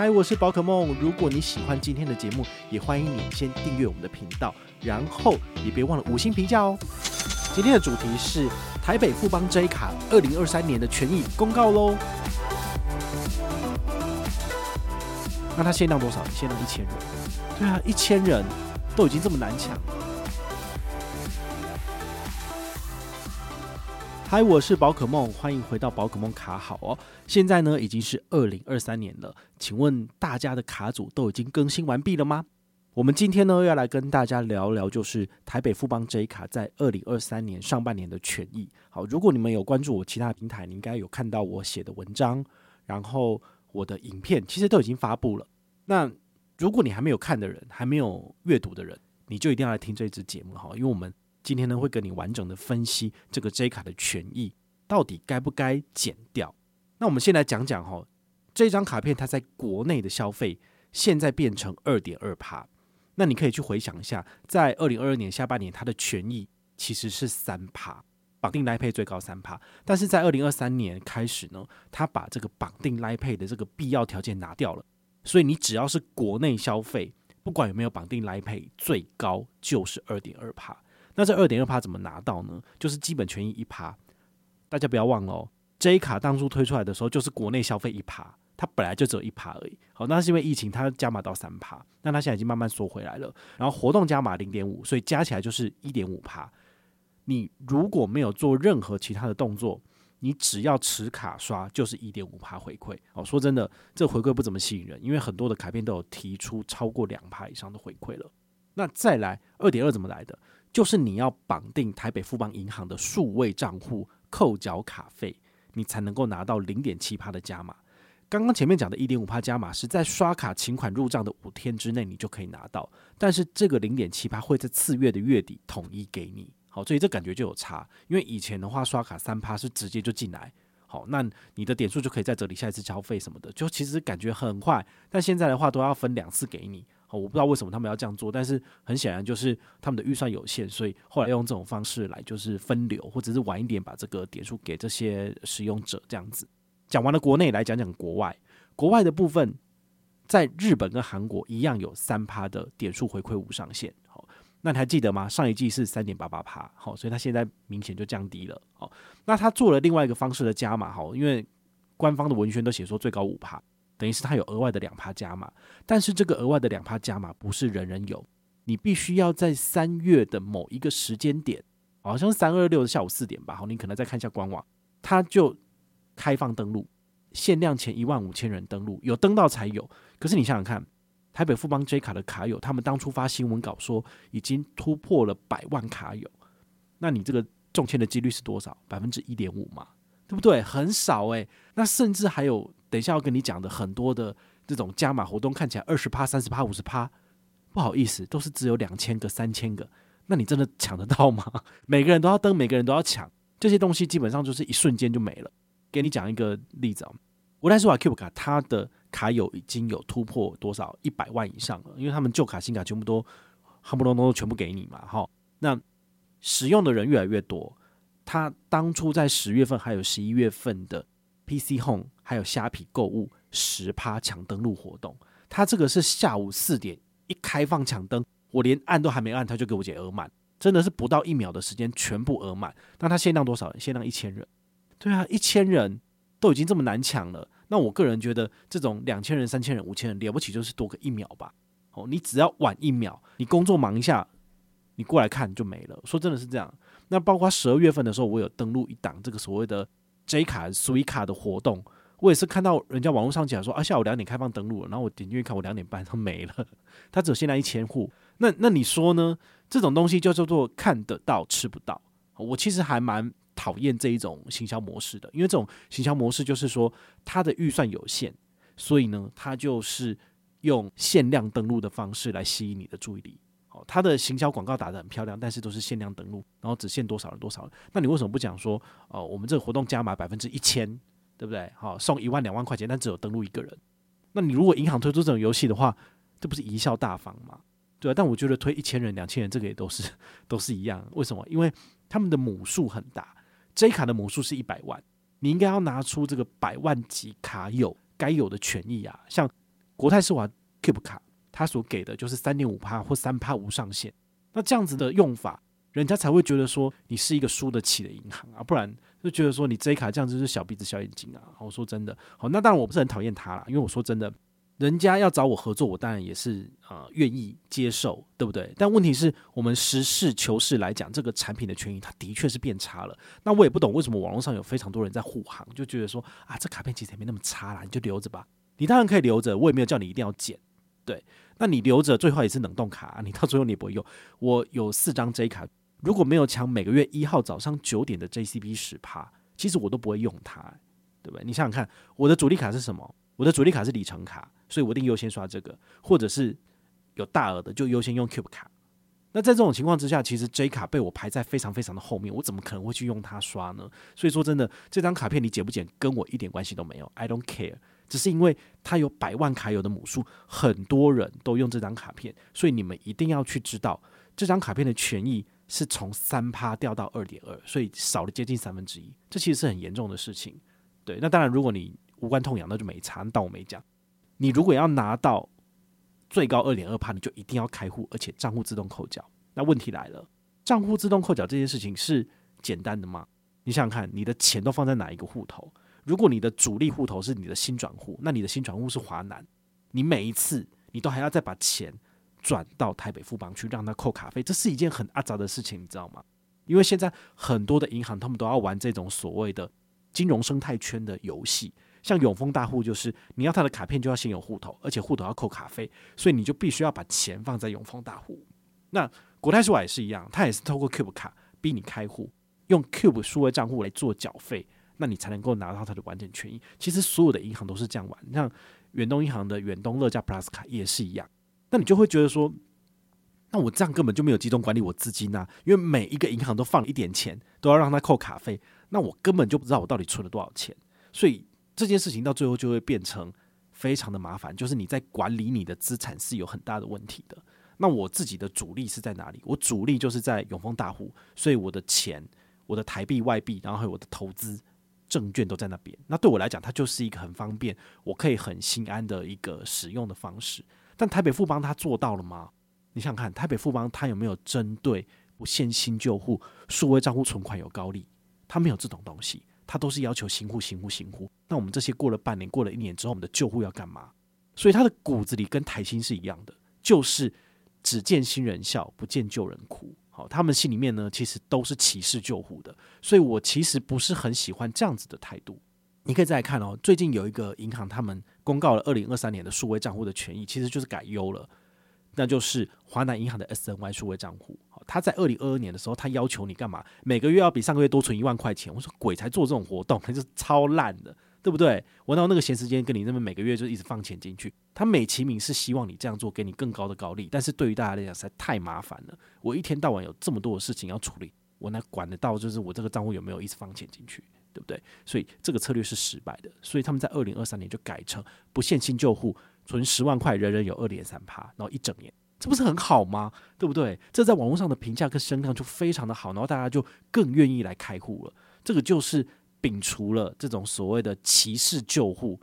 嗨，我是宝可梦。如果你喜欢今天的节目，也欢迎你先订阅我们的频道，然后也别忘了五星评价哦。今天的主题是台北富邦 J 卡二零二三年的权益公告喽。那它限量多少？限量一千人。对啊，一千人都已经这么难抢。嗨，我是宝可梦，欢迎回到宝可梦卡好哦。现在呢已经是二零二三年了，请问大家的卡组都已经更新完毕了吗？我们今天呢要来跟大家聊聊，就是台北富邦 J 卡在二零二三年上半年的权益。好，如果你们有关注我其他平台，你应该有看到我写的文章，然后我的影片其实都已经发布了。那如果你还没有看的人，还没有阅读的人，你就一定要来听这支节目哈，因为我们。今天呢，会跟你完整的分析这个 J 卡的权益到底该不该减掉。那我们先来讲讲哈，这张卡片它在国内的消费现在变成二点二趴。那你可以去回想一下，在二零二二年下半年它的权益其实是三趴，绑定 Line Pay 最高三趴。但是在二零二三年开始呢，它把这个绑定 Line Pay 的这个必要条件拿掉了，所以你只要是国内消费，不管有没有绑定 Line Pay，最高就是二点二趴。那这二点二趴怎么拿到呢？就是基本权益一趴，大家不要忘了哦。J 卡当初推出来的时候，就是国内消费一趴，它本来就只有一趴而已。好，那是因为疫情，它加码到三趴，那它现在已经慢慢缩回来了。然后活动加码零点五，所以加起来就是一点五趴。你如果没有做任何其他的动作，你只要持卡刷，就是一点五趴回馈。哦，说真的，这回馈不怎么吸引人，因为很多的卡片都有提出超过两趴以上的回馈了。那再来二点二怎么来的？就是你要绑定台北富邦银行的数位账户扣缴卡费，你才能够拿到零点七趴的加码。刚刚前面讲的一点五趴加码是在刷卡请款入账的五天之内你就可以拿到，但是这个零点七趴会在次月的月底统一给你。好，所以这感觉就有差，因为以前的话刷卡三趴是直接就进来，好，那你的点数就可以在这里下一次消费什么的，就其实感觉很快，但现在的话都要分两次给你。我不知道为什么他们要这样做，但是很显然就是他们的预算有限，所以后来用这种方式来就是分流，或者是晚一点把这个点数给这些使用者这样子。讲完了国内，来讲讲国外。国外的部分，在日本跟韩国一样有三趴的点数回馈无上限。好，那你还记得吗？上一季是三点八八趴，好，所以它现在明显就降低了。好，那他做了另外一个方式的加码，好，因为官方的文宣都写说最高五趴。等于是它有额外的两趴加码，但是这个额外的两趴加码不是人人有，你必须要在三月的某一个时间点，好像三二六的下午四点吧，好，你可能再看一下官网，它就开放登录，限量前一万五千人登录，有登到才有。可是你想想看，台北富邦 J 卡的卡友，他们当初发新闻稿说已经突破了百万卡友，那你这个中签的几率是多少？百分之一点五嘛，对不对？很少诶、那甚至还有。等一下要跟你讲的很多的这种加码活动，看起来二十趴、三十趴、五十趴，不好意思，都是只有两千个、三千个。那你真的抢得到吗？每个人都要登，每个人都要抢，这些东西基本上就是一瞬间就没了。给你讲一个例子啊，我来说啊，Cube 卡它的卡友已经有突破多少一百万以上了，因为他们旧卡新卡全部都哈不隆咚都全部给你嘛，哈。那使用的人越来越多，他当初在十月份还有十一月份的。PC Home 还有虾皮购物十趴抢登录活动，它这个是下午四点一开放抢登，我连按都还没按，它就给我解额满，真的是不到一秒的时间全部额满。那它限量多少人？限量一千人。对啊，一千人都已经这么难抢了，那我个人觉得这种两千人、三千人、五千人了不起就是多个一秒吧。哦，你只要晚一秒，你工作忙一下，你过来看就没了。说真的是这样。那包括十二月份的时候，我有登录一档这个所谓的。J 卡、Sui 卡的活动，我也是看到人家网络上讲说啊，下午两点开放登录，然后我点进去看，我两点半都没了，它只有限量一千户。那那你说呢？这种东西就叫做看得到吃不到。我其实还蛮讨厌这一种行销模式的，因为这种行销模式就是说，它的预算有限，所以呢，它就是用限量登录的方式来吸引你的注意力。哦，他的行销广告打得很漂亮，但是都是限量登录，然后只限多少人多少人。那你为什么不讲说，哦，我们这个活动加码百分之一千，对不对？好，送一万两万块钱，但只有登录一个人。那你如果银行推出这种游戏的话，这不是贻笑大方吗？对啊，但我觉得推一千人、两千人，这个也都是都是一样。为什么？因为他们的母数很大，J 卡的母数是一百万，你应该要拿出这个百万级卡友该有的权益啊。像国泰世华 Cube 卡，他所给的就是三点五趴或三趴无上限。那这样子的用法，人家才会觉得说你是一个输得起的银行啊，不然就觉得说你 J 卡这样子是小鼻子小眼睛啊。我说真的，好，那当然我不是很讨厌他啦，因为我说真的。人家要找我合作，我当然也是啊愿意接受，对不对？但问题是我们实事求是来讲，这个产品的权益它的确是变差了。那我也不懂为什么网络上有非常多人在护航，就觉得说啊，这卡片其实也没那么差啦，你就留着吧。你当然可以留着，我也没有叫你一定要剪。对，那你留着最后也是冷冻卡，你到最后你也不会用。我有四张 J 卡，如果没有抢每个月一号早上九点的 JCB 十趴，其实我都不会用它，对不对？你想想看，我的主力卡是什么？我的主力卡是里程卡。所以我一定优先刷这个，或者是有大额的就优先用 Cube 卡。那在这种情况之下，其实 J 卡被我排在非常非常的后面，我怎么可能会去用它刷呢？所以说真的，这张卡片你捡不捡跟我一点关系都没有，I don't care。只是因为它有百万卡友的母数，很多人都用这张卡片，所以你们一定要去知道，这张卡片的权益是从三趴掉到二点二，所以少了接近三分之一，这其实是很严重的事情。对，那当然如果你无关痛痒，那就没差，当我没讲。你如果要拿到最高二点二趴，你就一定要开户，而且账户自动扣缴。那问题来了，账户自动扣缴这件事情是简单的吗？你想想看，你的钱都放在哪一个户头？如果你的主力户头是你的新转户，那你的新转户是华南，你每一次你都还要再把钱转到台北富邦去，让他扣卡费，这是一件很阿杂的事情，你知道吗？因为现在很多的银行他们都要玩这种所谓的金融生态圈的游戏。像永丰大户就是你要他的卡片就要先有户头，而且户头要扣卡费，所以你就必须要把钱放在永丰大户。那国泰世华也是一样，他也是透过 Cube 卡逼你开户，用 Cube 数位账户来做缴费，那你才能够拿到它的完整权益。其实所有的银行都是这样玩，像远东银行的远东乐家 Plus 卡也是一样。那你就会觉得说，那我这样根本就没有集中管理我资金啊，因为每一个银行都放了一点钱，都要让他扣卡费，那我根本就不知道我到底存了多少钱，所以。这件事情到最后就会变成非常的麻烦，就是你在管理你的资产是有很大的问题的。那我自己的主力是在哪里？我主力就是在永丰大户，所以我的钱、我的台币、外币，然后还有我的投资证券都在那边。那对我来讲，它就是一个很方便，我可以很心安的一个使用的方式。但台北富邦它做到了吗？你想看，台北富邦它有没有针对不限新旧户数位账户存款有高利？它没有这种东西。他都是要求新户、新户、新户。那我们这些过了半年、过了一年之后，我们的旧户要干嘛？所以他的骨子里跟台新是一样的，就是只见新人笑，不见旧人哭。他们心里面呢，其实都是歧视旧户的。所以我其实不是很喜欢这样子的态度。你可以再看哦，最近有一个银行，他们公告了二零二三年的数位账户的权益，其实就是改优了。那就是华南银行的 SNY 数位账户，他在二零二二年的时候，他要求你干嘛？每个月要比上个月多存一万块钱。我说鬼才做这种活动，他就是超烂的，对不对？我到那个闲时间跟你那么每个月就一直放钱进去？他美其名是希望你这样做，给你更高的高利，但是对于大家来讲实在太麻烦了。我一天到晚有这么多的事情要处理，我哪管得到？就是我这个账户有没有一直放钱进去，对不对？所以这个策略是失败的。所以他们在二零二三年就改成不限新旧户。存十万块，人人有二点三趴，然后一整年，这不是很好吗？对不对？这在网络上的评价跟声量就非常的好，然后大家就更愿意来开户了。这个就是摒除了这种所谓的歧视旧户，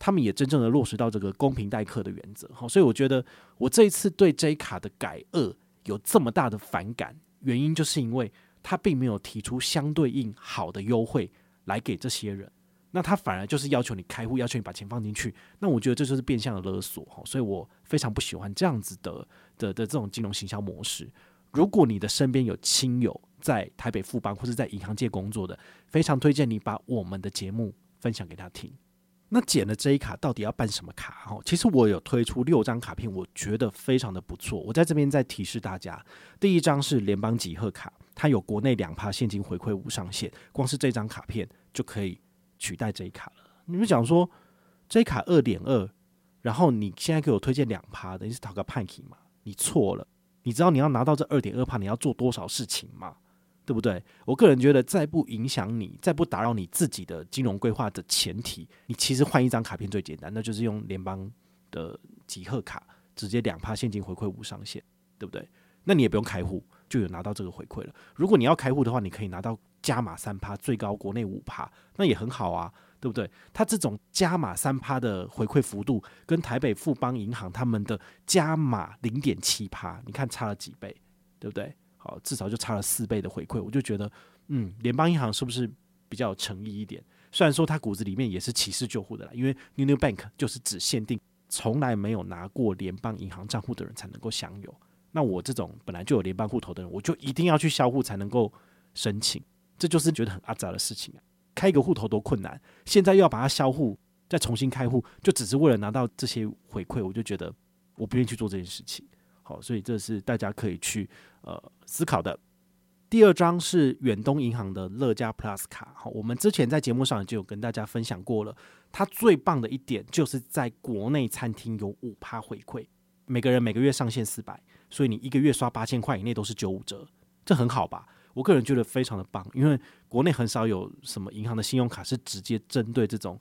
他们也真正的落实到这个公平待客的原则。好，所以我觉得我这一次对 J 卡的改恶有这么大的反感，原因就是因为他并没有提出相对应好的优惠来给这些人。那他反而就是要求你开户，要求你把钱放进去。那我觉得这就是变相的勒索哈，所以我非常不喜欢这样子的的的这种金融行销模式。如果你的身边有亲友在台北富邦或是在银行界工作的，非常推荐你把我们的节目分享给他听。那捡了这一卡到底要办什么卡哈？其实我有推出六张卡片，我觉得非常的不错。我在这边再提示大家，第一张是联邦集贺卡。它有国内两趴现金回馈无上限，光是这张卡片就可以取代这一卡了。你们讲说这一卡二点二，然后你现在给我推荐两趴，等于是讨个派气嘛？你错了，你知道你要拿到这二点二趴，你要做多少事情吗？对不对？我个人觉得，在不影响你、在不打扰你自己的金融规划的前提，你其实换一张卡片最简单，那就是用联邦的集贺卡，直接两趴现金回馈无上限，对不对？那你也不用开户，就有拿到这个回馈了。如果你要开户的话，你可以拿到加码三趴，最高国内五趴，那也很好啊，对不对？它这种加码三趴的回馈幅度，跟台北富邦银行他们的加码零点七趴，你看差了几倍，对不对？好，至少就差了四倍的回馈，我就觉得，嗯，联邦银行是不是比较有诚意一点？虽然说它骨子里面也是歧视救护的啦，因为 new bank 就是只限定从来没有拿过联邦银行账户的人才能够享有。那我这种本来就有联邦户头的人，我就一定要去销户才能够申请，这就是觉得很阿杂的事情啊！开一个户头多困难，现在又要把它销户，再重新开户，就只是为了拿到这些回馈，我就觉得我不愿意去做这件事情。好，所以这是大家可以去呃思考的。第二张是远东银行的乐家 Plus 卡，好，我们之前在节目上就有跟大家分享过了。它最棒的一点就是在国内餐厅有五趴回馈，每个人每个月上限四百，所以你一个月刷八千块以内都是九五折，这很好吧？我个人觉得非常的棒，因为国内很少有什么银行的信用卡是直接针对这种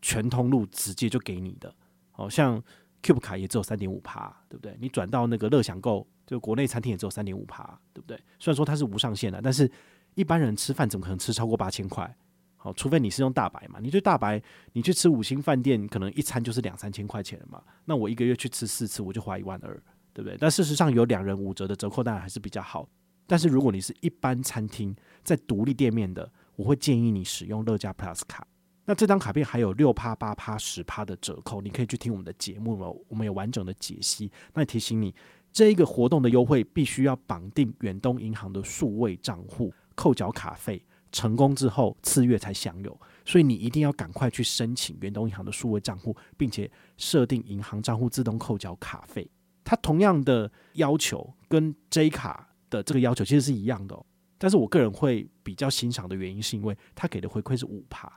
全通路直接就给你的，好像。Cube 卡也只有三点五趴，对不对？你转到那个乐享购，就国内餐厅也只有三点五趴，对不对？虽然说它是无上限的，但是一般人吃饭怎么可能吃超过八千块？好，除非你是用大白嘛。你对大白，你去吃五星饭店，可能一餐就是两三千块钱嘛。那我一个月去吃四次，我就花一万二，对不对？但事实上有两人五折的折扣，当然还是比较好。但是如果你是一般餐厅在独立店面的，我会建议你使用乐家 Plus 卡。那这张卡片还有六趴、八趴、十趴的折扣，你可以去听我们的节目了，我们有完整的解析。那提醒你，这一个活动的优惠必须要绑定远东银行的数位账户，扣缴卡费，成功之后次月才享有。所以你一定要赶快去申请远东银行的数位账户，并且设定银行账户自动扣缴卡费。它同样的要求跟 J 卡的这个要求其实是一样的，但是我个人会比较欣赏的原因，是因为它给的回馈是五趴。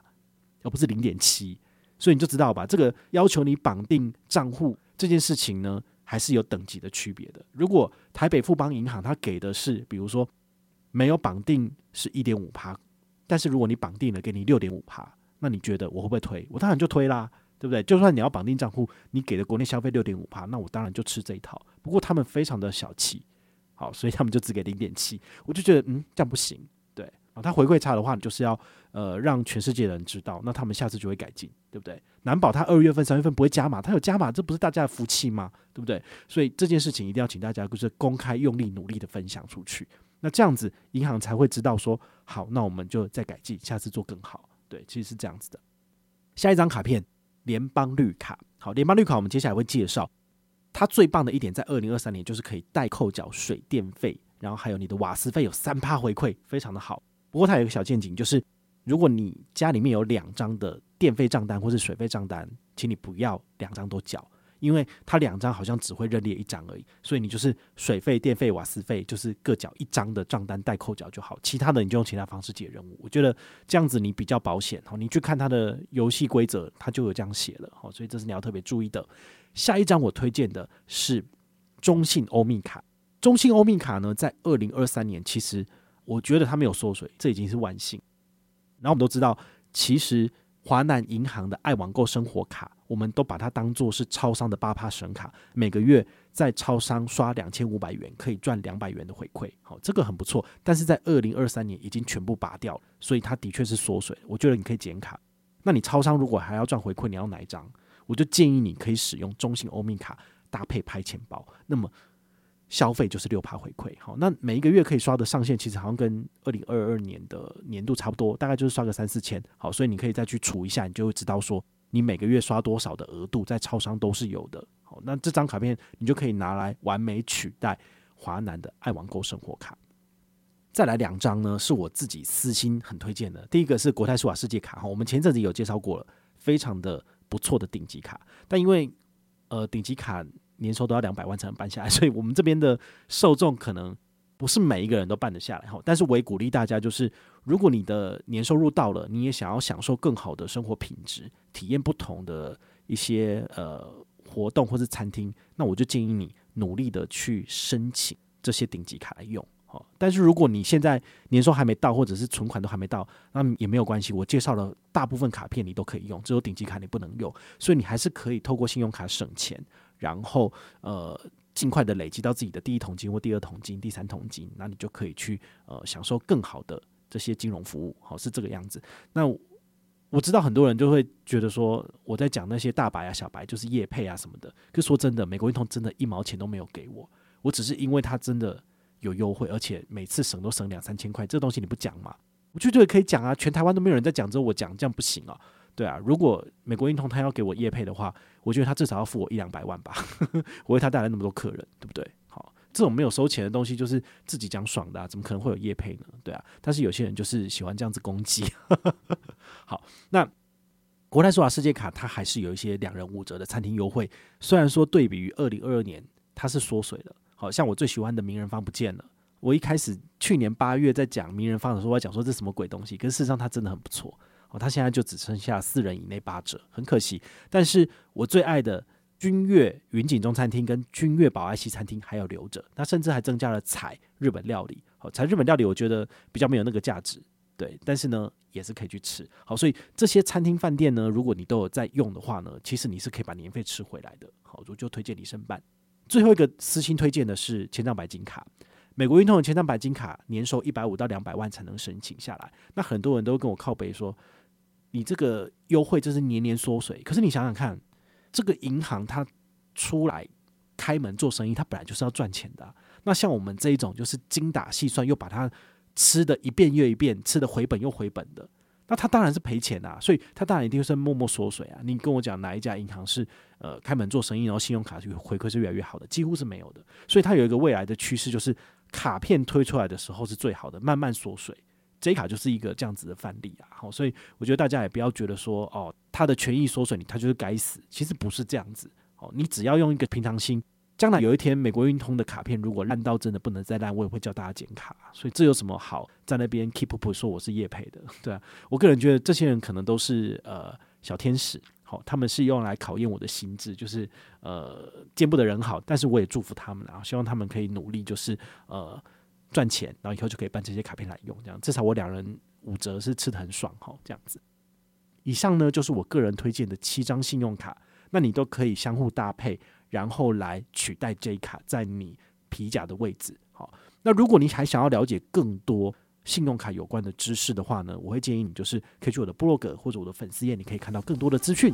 而不是零点七，所以你就知道吧，这个要求你绑定账户这件事情呢，还是有等级的区别的。如果台北富邦银行它给的是，比如说没有绑定是一点五趴，但是如果你绑定了，给你六点五趴，那你觉得我会不会推？我当然就推啦，对不对？就算你要绑定账户，你给的国内消费六点五趴，那我当然就吃这一套。不过他们非常的小气，好，所以他们就只给零点七，我就觉得嗯，这样不行。啊，他回馈差的话，你就是要呃让全世界的人知道，那他们下次就会改进，对不对？难保他二月份、三月份不会加码，他有加码，这不是大家的福气吗？对不对？所以这件事情一定要请大家就是公开、用力、努力的分享出去，那这样子银行才会知道说，好，那我们就再改进，下次做更好。对，其实是这样子的。下一张卡片，联邦绿卡。好，联邦绿卡我们接下来会介绍，它最棒的一点在二零二三年就是可以代扣缴水电费，然后还有你的瓦斯费有三趴回馈，非常的好。不过它有一个小陷阱，就是如果你家里面有两张的电费账单或是水费账单，请你不要两张都缴，因为它两张好像只会认列一张而已，所以你就是水费、电费、瓦斯费就是各缴一张的账单代扣缴就好，其他的你就用其他方式解任务。我觉得这样子你比较保险。好，你去看它的游戏规则，它就有这样写了。好，所以这是你要特别注意的。下一张我推荐的是中信欧米卡。中信欧米卡呢，在二零二三年其实。我觉得它没有缩水，这已经是万幸。然后我们都知道，其实华南银行的爱网购生活卡，我们都把它当做是超商的八趴神卡，每个月在超商刷两千五百元可以赚两百元的回馈，好，这个很不错。但是在二零二三年已经全部拔掉了，所以它的确是缩水。我觉得你可以减卡。那你超商如果还要赚回馈，你要哪一张？我就建议你可以使用中信欧米卡搭配拍钱包。那么。消费就是六趴回馈，好，那每一个月可以刷的上限其实好像跟二零二二年的年度差不多，大概就是刷个三四千，好，所以你可以再去除一下，你就会知道说你每个月刷多少的额度，在超商都是有的，好，那这张卡片你就可以拿来完美取代华南的爱网购生活卡。再来两张呢，是我自己私心很推荐的，第一个是国泰世华世界卡，哈，我们前阵子有介绍过了，非常的不错的顶级卡，但因为呃顶级卡。年收都要两百万才能办下来，所以我们这边的受众可能不是每一个人都办得下来哈。但是我也鼓励大家，就是如果你的年收入到了，你也想要享受更好的生活品质，体验不同的一些呃活动或是餐厅，那我就建议你努力的去申请这些顶级卡来用。但是如果你现在年收还没到，或者是存款都还没到，那也没有关系。我介绍了大部分卡片你都可以用，只有顶级卡你不能用，所以你还是可以透过信用卡省钱，然后呃尽快的累积到自己的第一桶金或第二桶金、第三桶金，那你就可以去呃享受更好的这些金融服务。好，是这个样子。那我知道很多人就会觉得说我在讲那些大白啊、小白就是业配啊什么的，可说真的，美国运通真的一毛钱都没有给我，我只是因为他真的。有优惠，而且每次省都省两三千块，这东西你不讲吗？我觉得可以讲啊，全台湾都没有人在讲，之后我讲，这样不行啊。对啊，如果美国运通他要给我业配的话，我觉得他至少要付我一两百万吧，我为他带来那么多客人，对不对？好，这种没有收钱的东西就是自己讲爽的啊，怎么可能会有业配呢？对啊，但是有些人就是喜欢这样子攻击。好，那国泰世华世界卡它还是有一些两人五折的餐厅优惠，虽然说对比于二零二二年它是缩水了。好像我最喜欢的名人坊不见了。我一开始去年八月在讲名人坊的时候，我讲说这什么鬼东西，可是事实上它真的很不错。哦，它现在就只剩下四人以内八折，很可惜。但是我最爱的君悦云景中餐厅跟君悦宝爱西餐厅还有留着，它甚至还增加了采日本料理。好，采日本料理我觉得比较没有那个价值，对，但是呢也是可以去吃。好，所以这些餐厅饭店呢，如果你都有在用的话呢，其实你是可以把年费吃回来的。好，我就推荐你申办。最后一个私心推荐的是千帐白金卡，美国运通的千帐白金卡年收一百五到两百万才能申请下来。那很多人都跟我靠北说，你这个优惠就是年年缩水。可是你想想看，这个银行它出来开门做生意，它本来就是要赚钱的。那像我们这一种就是精打细算，又把它吃的一遍又一遍，吃的回本又回本的。那他当然是赔钱啊，所以他当然一定是默默缩水啊。你跟我讲哪一家银行是呃开门做生意，然后信用卡就回馈是越来越好的，几乎是没有的。所以它有一个未来的趋势，就是卡片推出来的时候是最好的，慢慢缩水。J 卡就是一个这样子的范例啊。好，所以我觉得大家也不要觉得说哦，他的权益缩水，你它就是该死。其实不是这样子。哦，你只要用一个平常心。将来有一天，美国运通的卡片如果烂到真的不能再烂，我也会叫大家剪卡。所以这有什么好在那边 keep up 说我是业配的？对啊，我个人觉得这些人可能都是呃小天使，好，他们是用来考验我的心智，就是呃见不得人好，但是我也祝福他们啊，希望他们可以努力，就是呃赚钱，然后以后就可以办这些卡片来用，这样至少我两人五折是吃得很爽哈，这样子。以上呢就是我个人推荐的七张信用卡，那你都可以相互搭配。然后来取代 J 卡在你皮夹的位置。好，那如果你还想要了解更多信用卡有关的知识的话呢，我会建议你就是可以去我的部落格或者我的粉丝页，你可以看到更多的资讯。